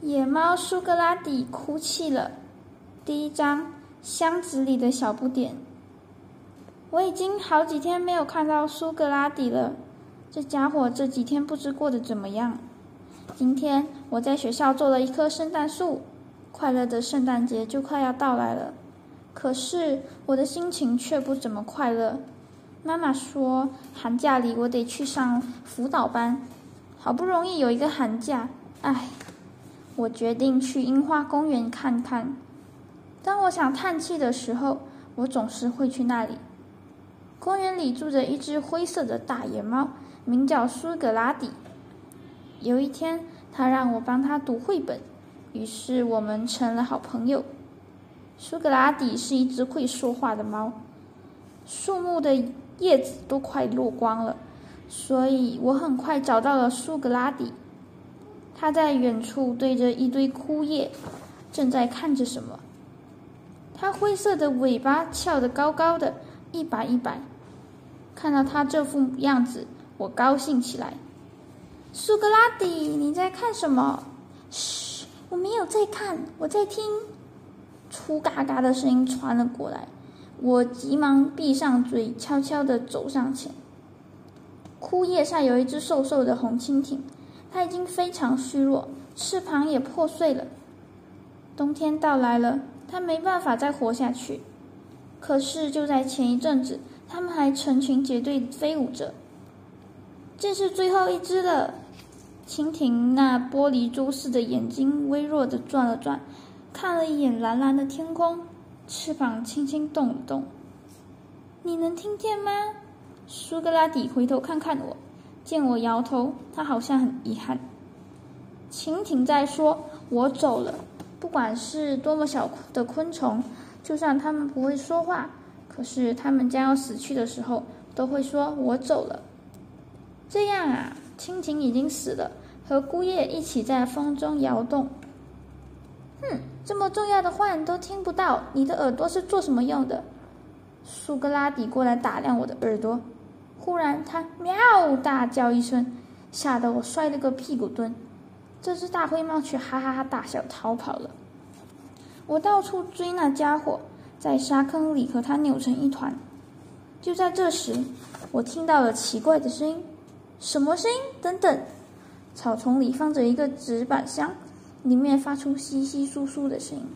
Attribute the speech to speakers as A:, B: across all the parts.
A: 野猫苏格拉底哭泣了。第一章：箱子里的小不点。我已经好几天没有看到苏格拉底了，这家伙这几天不知过得怎么样。今天我在学校做了一棵圣诞树，快乐的圣诞节就快要到来了。可是我的心情却不怎么快乐。妈妈说，寒假里我得去上辅导班，好不容易有一个寒假，唉。我决定去樱花公园看看。当我想叹气的时候，我总是会去那里。公园里住着一只灰色的大野猫，名叫苏格拉底。有一天，他让我帮他读绘本，于是我们成了好朋友。苏格拉底是一只会说话的猫。树木的叶子都快落光了，所以我很快找到了苏格拉底。他在远处对着一堆枯叶，正在看着什么。他灰色的尾巴翘得高高的，一摆一摆。看到他这副样子，我高兴起来。苏格拉底，你在看什么？嘘，我没有在看，我在听。粗嘎嘎的声音传了过来，我急忙闭上嘴，悄悄地走上前。枯叶上有一只瘦瘦的红蜻蜓。它已经非常虚弱，翅膀也破碎了。冬天到来了，它没办法再活下去。可是就在前一阵子，它们还成群结队飞舞着。这是最后一只了。蜻蜓那玻璃珠似的眼睛微弱的转了转，看了一眼蓝蓝的天空，翅膀轻轻动了动。你能听见吗？苏格拉底回头看看我。见我摇头，他好像很遗憾。蜻蜓在说：“我走了。”不管是多么小的昆虫，就算它们不会说话，可是它们将要死去的时候，都会说：“我走了。”这样啊，蜻蜓已经死了，和枯叶一起在风中摇动。哼，这么重要的话你都听不到，你的耳朵是做什么用的？苏格拉底过来打量我的耳朵。忽然，他喵大叫一声，吓得我摔了个屁股蹲。这只大灰猫却哈哈哈大笑逃跑了。我到处追那家伙，在沙坑里和它扭成一团。就在这时，我听到了奇怪的声音。什么声音？等等！草丛里放着一个纸板箱，里面发出稀稀疏疏的声音。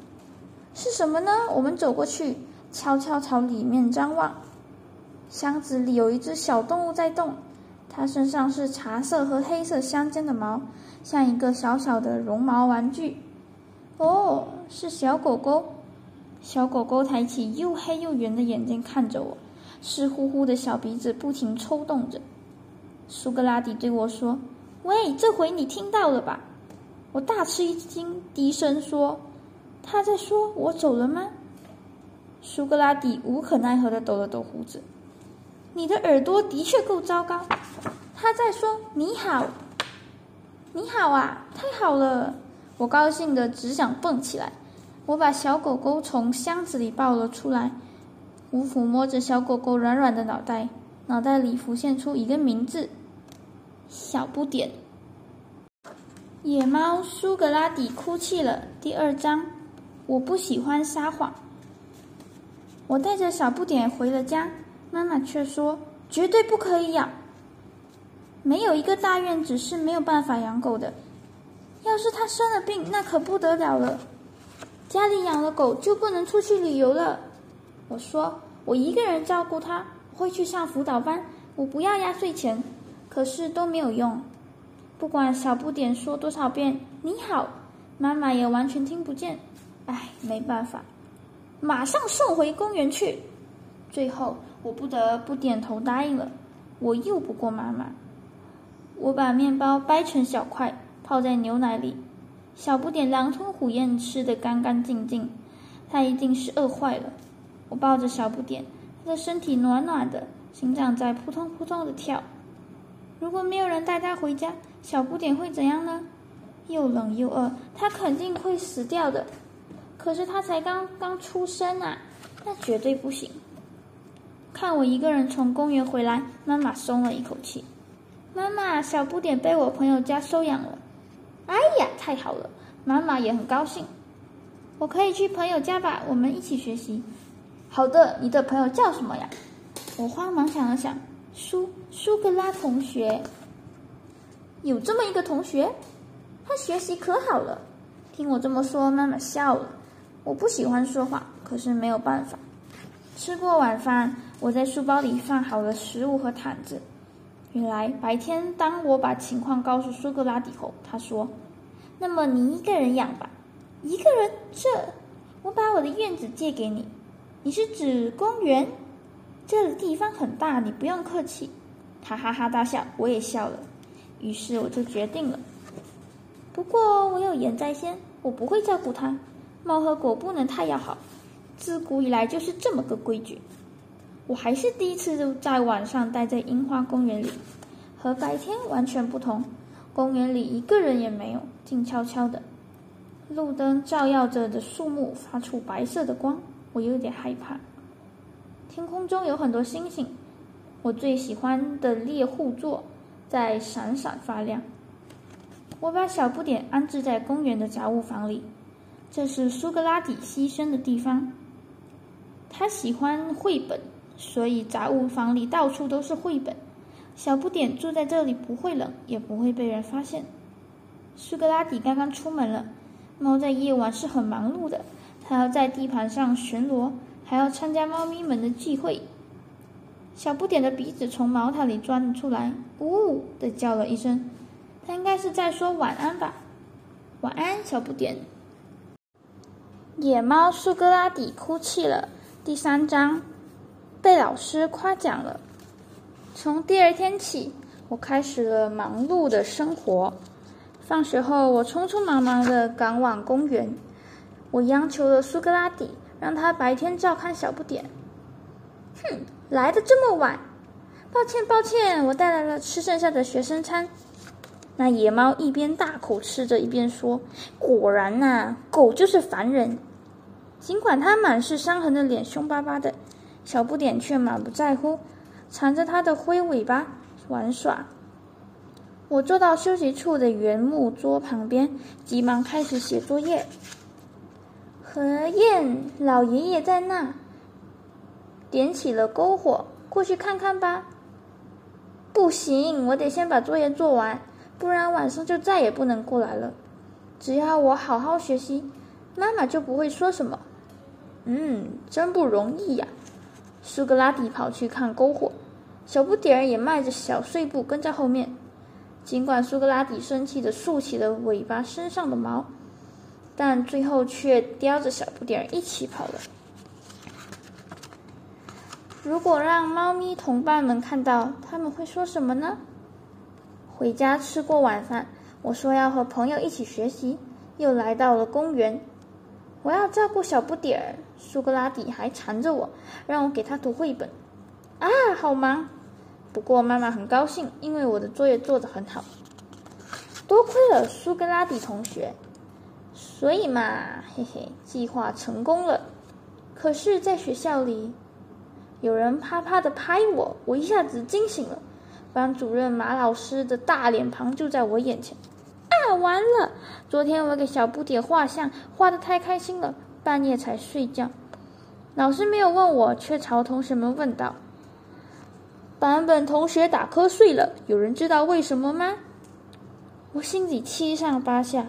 A: 是什么呢？我们走过去，悄悄朝里面张望。箱子里有一只小动物在动，它身上是茶色和黑色相间的毛，像一个小小的绒毛玩具。哦，是小狗狗。小狗狗抬起又黑又圆的眼睛看着我，湿乎乎的小鼻子不停抽动着。苏格拉底对我说：“喂，这回你听到了吧？”我大吃一惊，低声说：“他在说我走了吗？”苏格拉底无可奈何地抖了抖胡子。你的耳朵的确够糟糕。他在说：“你好，你好啊，太好了！”我高兴的只想蹦起来。我把小狗狗从箱子里抱了出来，我抚摸着小狗狗软软的脑袋，脑袋里浮现出一个名字：小不点。野猫苏格拉底哭泣了。第二章，我不喜欢撒谎。我带着小不点回了家。妈妈却说：“绝对不可以养。没有一个大院子是没有办法养狗的。要是它生了病，那可不得了了。家里养了狗就不能出去旅游了。”我说：“我一个人照顾它，会去上辅导班。我不要压岁钱。”可是都没有用。不管小不点说多少遍“你好”，妈妈也完全听不见。唉，没办法，马上送回公园去。最后。我不得不点头答应了。我拗不过妈妈。我把面包掰成小块，泡在牛奶里。小不点狼吞虎咽吃得干干净净，它一定是饿坏了。我抱着小不点，它的身体暖暖的，心脏在扑通扑通的跳。如果没有人带它回家，小不点会怎样呢？又冷又饿，它肯定会死掉的。可是它才刚刚出生啊，那绝对不行。看我一个人从公园回来，妈妈松了一口气。妈妈，小不点被我朋友家收养了。哎呀，太好了！妈妈也很高兴。我可以去朋友家吧，我们一起学习。好的，你的朋友叫什么呀？我慌忙想了想，苏苏格拉同学。有这么一个同学，他学习可好了。听我这么说，妈妈笑了。我不喜欢说话，可是没有办法。吃过晚饭，我在书包里放好了食物和毯子。原来白天，当我把情况告诉苏格拉底后，他说：“那么你一个人养吧。”一个人，这我把我的院子借给你。你是指公园？这地方很大，你不用客气。他哈哈大笑，我也笑了。于是我就决定了。不过我有言在先，我不会照顾它。猫和狗不能太要好，自古以来就是这么个规矩。我还是第一次在晚上待在樱花公园里，和白天完全不同。公园里一个人也没有，静悄悄的。路灯照耀着的树木发出白色的光，我有点害怕。天空中有很多星星，我最喜欢的猎户座在闪闪发亮。我把小不点安置在公园的杂物房里，这是苏格拉底栖身的地方。他喜欢绘本，所以杂物房里到处都是绘本。小不点住在这里不会冷，也不会被人发现。苏格拉底刚刚出门了。猫在夜晚是很忙碌的，它要在地盘上巡逻，还要参加猫咪们的聚会。小不点的鼻子从毛毯里钻了出来，呜呜的叫了一声，它应该是在说晚安吧。晚安，小不点。野猫苏格拉底哭泣了。第三章，被老师夸奖了。从第二天起，我开始了忙碌的生活。放学后，我匆匆忙忙的赶往公园。我央求了苏格拉底，让他白天照看小不点。哼，来的这么晚，抱歉抱歉，我带来了吃剩下的学生餐。那野猫一边大口吃着，一边说：“果然呐，狗就是烦人。”尽管他满是伤痕的脸凶巴巴的，小不点却满不在乎，缠着他的灰尾巴玩耍。我坐到休息处的原木桌旁边，急忙开始写作业。何燕老爷爷在那，点起了篝火，过去看看吧。不行，我得先把作业做完，不然晚上就再也不能过来了。只要我好好学习，妈妈就不会说什么。嗯，真不容易呀。苏格拉底跑去看篝火，小不点儿也迈着小碎步跟在后面。尽管苏格拉底生气的竖起了尾巴身上的毛，但最后却叼着小不点儿一起跑了。如果让猫咪同伴们看到，他们会说什么呢？回家吃过晚饭，我说要和朋友一起学习，又来到了公园。我要照顾小不点儿，苏格拉底还缠着我，让我给他读绘本。啊，好忙！不过妈妈很高兴，因为我的作业做得很好。多亏了苏格拉底同学，所以嘛，嘿嘿，计划成功了。可是，在学校里，有人啪啪的拍我，我一下子惊醒了。班主任马老师的大脸庞就在我眼前。啊，完了！昨天我给小不点画像，画的太开心了，半夜才睡觉。老师没有问我，却朝同学们问道。版本同学打瞌睡了，有人知道为什么吗？我心里七上八下，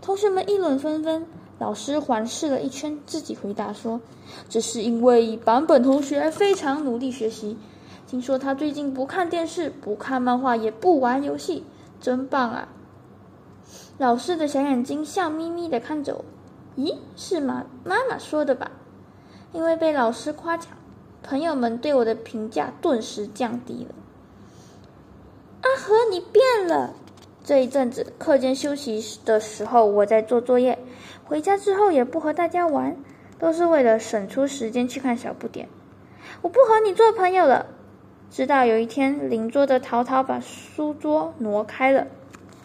A: 同学们议论纷纷。老师环视了一圈，自己回答说：“这是因为版本同学非常努力学习。听说他最近不看电视，不看漫画，也不玩游戏，真棒啊！”老师的小眼睛笑眯眯的看着我。咦，是吗？妈妈说的吧？因为被老师夸奖。朋友们对我的评价顿时降低了。阿和，你变了。这一阵子课间休息的时候，我在做作业；回家之后也不和大家玩，都是为了省出时间去看小不点。我不和你做朋友了。直到有一天，邻桌的淘淘把书桌挪开了。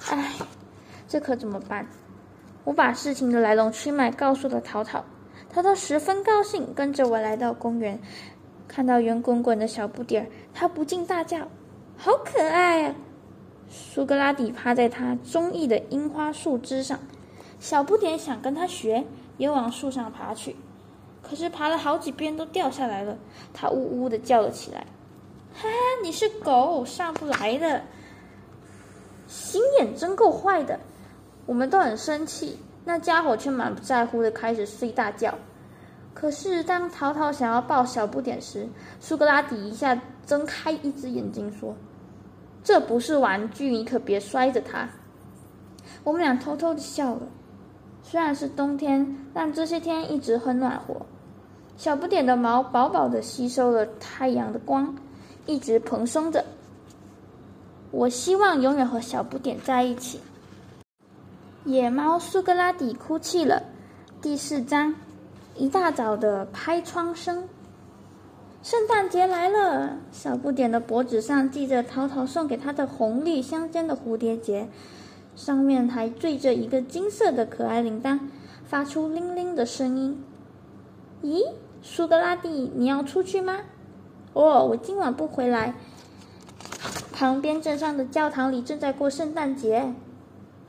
A: 唉，这可怎么办？我把事情的来龙去脉告诉了淘淘，淘淘十分高兴，跟着我来到公园。看到圆滚滚的小不点儿，他不禁大叫：“好可爱啊！”苏格拉底趴在他中意的樱花树枝上，小不点想跟他学，也往树上爬去，可是爬了好几遍都掉下来了。他呜呜的叫了起来：“哈，你是狗，上不来的，心眼真够坏的！”我们都很生气，那家伙却满不在乎的开始睡大觉。可是当淘淘想要抱小不点时，苏格拉底一下睁开一只眼睛说：“这不是玩具，你可别摔着它。”我们俩偷偷的笑了。虽然是冬天，但这些天一直很暖和。小不点的毛饱饱的吸收了太阳的光，一直蓬松着。我希望永远和小不点在一起。野猫苏格拉底哭泣了。第四章，一大早的拍窗声。圣诞节来了，小不点的脖子上系着淘淘送给他的红绿相间的蝴蝶结。上面还缀着一个金色的可爱铃铛，发出铃铃的声音。咦，苏格拉底，你要出去吗？哦，我今晚不回来。旁边镇上的教堂里正在过圣诞节，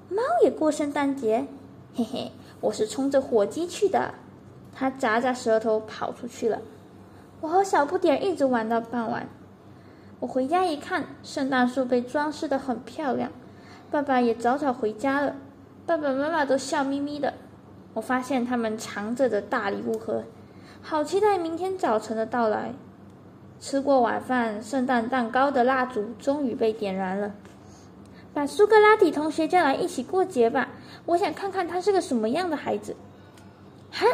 A: 猫也过圣诞节。嘿嘿，我是冲着火鸡去的。它咂咂舌头跑出去了。我和小不点一直玩到傍晚。我回家一看，圣诞树被装饰的很漂亮。爸爸也早早回家了，爸爸妈妈都笑眯眯的。我发现他们藏着的大礼物盒，好期待明天早晨的到来。吃过晚饭，圣诞蛋糕的蜡烛终于被点燃了。把苏格拉底同学叫来一起过节吧，我想看看他是个什么样的孩子。哈，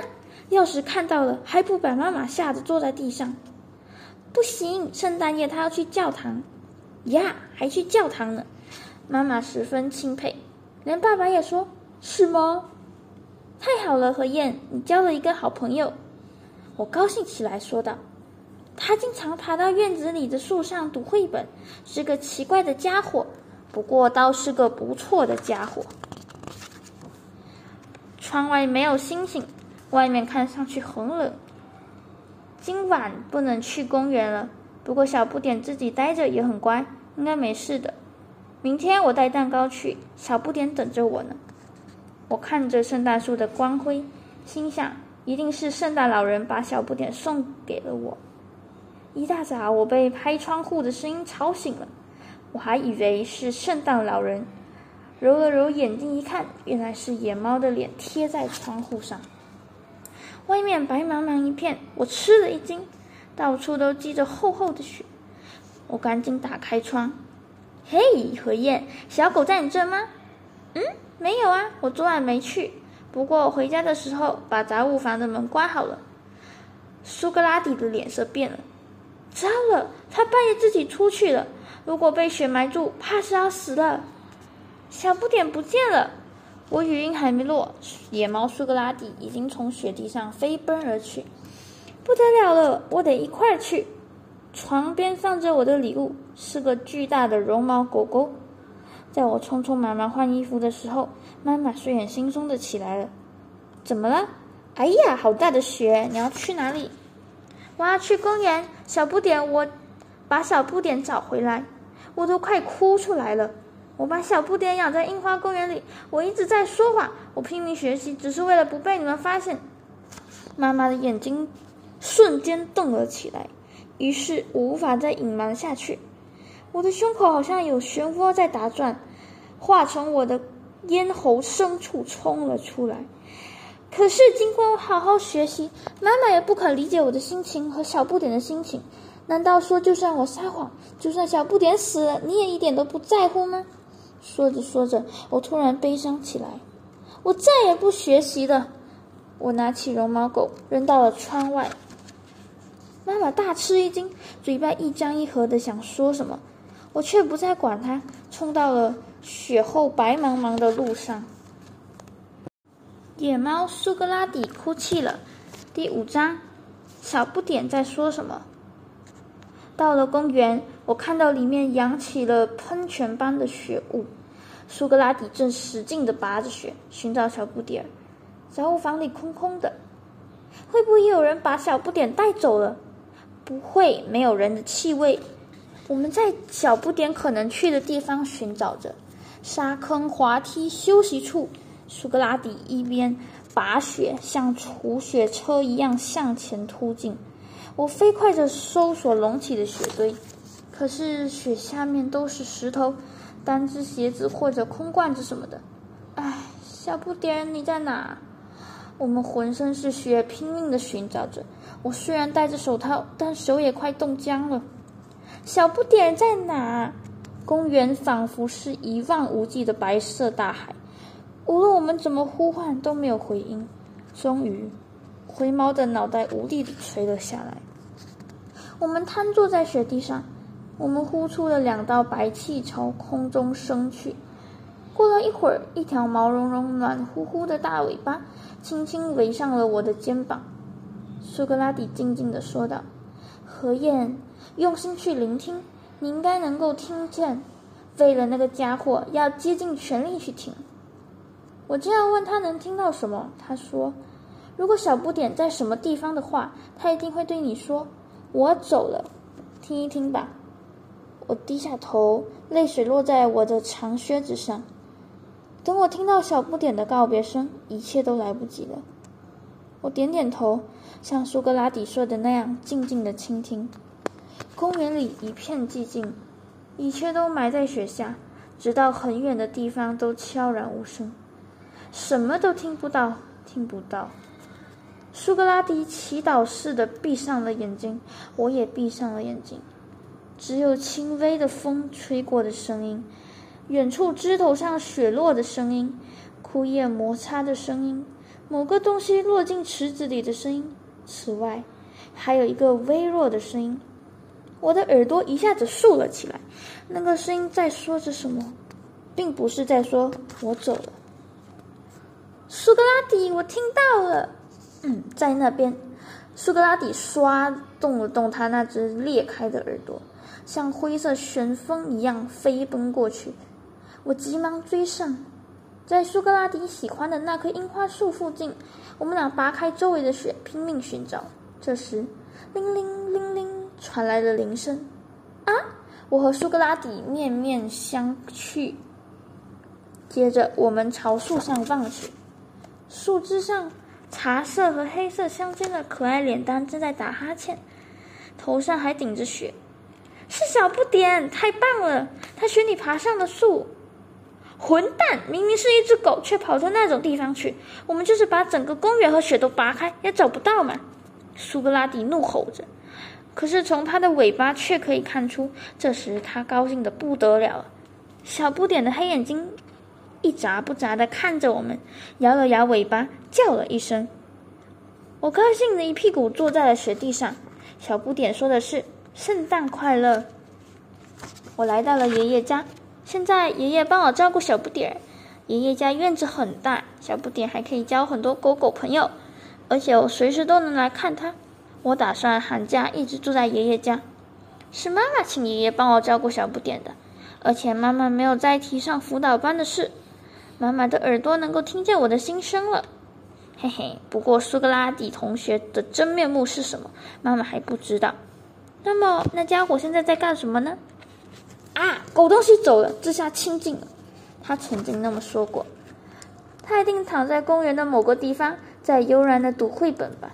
A: 钥匙看到了，还不把妈妈吓得坐在地上？不行，圣诞夜他要去教堂。呀，还去教堂呢。妈妈十分钦佩，连爸爸也说：“是吗？太好了，何燕，你交了一个好朋友。”我高兴起来，说道：“他经常爬到院子里的树上读绘本，是个奇怪的家伙，不过倒是个不错的家伙。”窗外没有星星，外面看上去很冷。今晚不能去公园了，不过小不点自己待着也很乖，应该没事的。明天我带蛋糕去，小不点等着我呢。我看着圣诞树的光辉，心想一定是圣诞老人把小不点送给了我。一大早，我被拍窗户的声音吵醒了，我还以为是圣诞老人，揉了揉眼睛一看，原来是野猫的脸贴在窗户上。外面白茫茫一片，我吃了一惊，到处都积着厚厚的雪。我赶紧打开窗。嘿，何燕，小狗在你这吗？嗯，没有啊，我昨晚没去。不过回家的时候把杂物房的门关好了。苏格拉底的脸色变了，糟了，他半夜自己出去了。如果被雪埋住，怕是要死了。小不点不见了，我语音还没落，野猫苏格拉底已经从雪地上飞奔而去。不得了了，我得一块去。床边放着我的礼物，是个巨大的绒毛狗狗。在我匆匆忙忙换衣服的时候，妈妈睡眼惺忪的起来了。怎么了？哎呀，好大的雪！你要去哪里？我要去公园。小不点，我把小不点找回来。我都快哭出来了。我把小不点养在樱花公园里。我一直在说谎。我拼命学习，只是为了不被你们发现。妈妈的眼睛瞬间瞪了起来。于是我无法再隐瞒下去，我的胸口好像有漩涡在打转，话从我的咽喉深处冲了出来。可是经过我好好学习，妈妈也不肯理解我的心情和小不点的心情。难道说，就算我撒谎，就算小不点死了，你也一点都不在乎吗？说着说着，我突然悲伤起来。我再也不学习了。我拿起绒毛狗，扔到了窗外。妈妈大吃一惊，嘴巴一张一合的想说什么，我却不再管他，冲到了雪后白茫茫的路上。野猫苏格拉底哭泣了。第五章，小不点在说什么？到了公园，我看到里面扬起了喷泉般的雪雾，苏格拉底正使劲的拔着雪，寻找小不点儿。杂物房里空空的，会不会有人把小不点带走了？不会，没有人的气味。我们在小不点可能去的地方寻找着：沙坑、滑梯、休息处、苏格拉底一边拔雪，像除雪车一样向前突进。我飞快地搜索隆起的雪堆，可是雪下面都是石头、单只鞋子或者空罐子什么的。唉，小不点你在哪？我们浑身是血，拼命地寻找着。我虽然戴着手套，但手也快冻僵了。小不点在哪？公园仿佛是一望无际的白色大海，无论我们怎么呼唤都没有回音。终于，灰猫的脑袋无力地垂了下来。我们瘫坐在雪地上，我们呼出了两道白气朝空中升去。过了一会儿，一条毛茸茸、暖乎乎的大尾巴轻轻围上了我的肩膀。苏格拉底静静地说道：“何燕，用心去聆听，你应该能够听见。为了那个家伙，要竭尽全力去听。”我正要问他能听到什么，他说：“如果小不点在什么地方的话，他一定会对你说：‘我走了，听一听吧。’”我低下头，泪水落在我的长靴子上。等我听到小不点的告别声，一切都来不及了。我点点头，像苏格拉底说的那样，静静的倾听。公园里一片寂静，一切都埋在雪下，直到很远的地方都悄然无声，什么都听不到，听不到。苏格拉底祈祷似的闭上了眼睛，我也闭上了眼睛，只有轻微的风吹过的声音。远处枝头上雪落的声音，枯叶摩擦的声音，某个东西落进池子里的声音。此外，还有一个微弱的声音。我的耳朵一下子竖了起来。那个声音在说着什么？并不是在说“我走了”。苏格拉底，我听到了。在那边。苏格拉底刷动了动他那只裂开的耳朵，像灰色旋风一样飞奔过去。我急忙追上，在苏格拉底喜欢的那棵樱花树附近，我们俩拔开周围的雪，拼命寻找。这时，铃铃铃铃传来了铃声。啊！我和苏格拉底面面相觑。接着，我们朝树上望去，树枝上茶色和黑色相间的可爱脸蛋正在打哈欠，头上还顶着雪。是小不点，太棒了！他学你爬上了树。混蛋！明明是一只狗，却跑到那种地方去。我们就是把整个公园和雪都拔开，也找不到嘛！苏格拉底怒吼着。可是从他的尾巴却可以看出，这时他高兴的不得了。小不点的黑眼睛一眨不眨的看着我们，摇了摇尾巴，叫了一声。我高兴的一屁股坐在了雪地上。小不点说的是：“圣诞快乐。”我来到了爷爷家。现在爷爷帮我照顾小不点，爷爷家院子很大，小不点还可以交很多狗狗朋友，而且我随时都能来看他。我打算寒假一直住在爷爷家。是妈妈请爷爷帮我照顾小不点的，而且妈妈没有再提上辅导班的事。妈妈的耳朵能够听见我的心声了，嘿嘿。不过苏格拉底同学的真面目是什么，妈妈还不知道。那么那家伙现在在干什么呢？啊，狗东西走了，这下清静了。他曾经那么说过。他一定躺在公园的某个地方，在悠然的读绘本吧。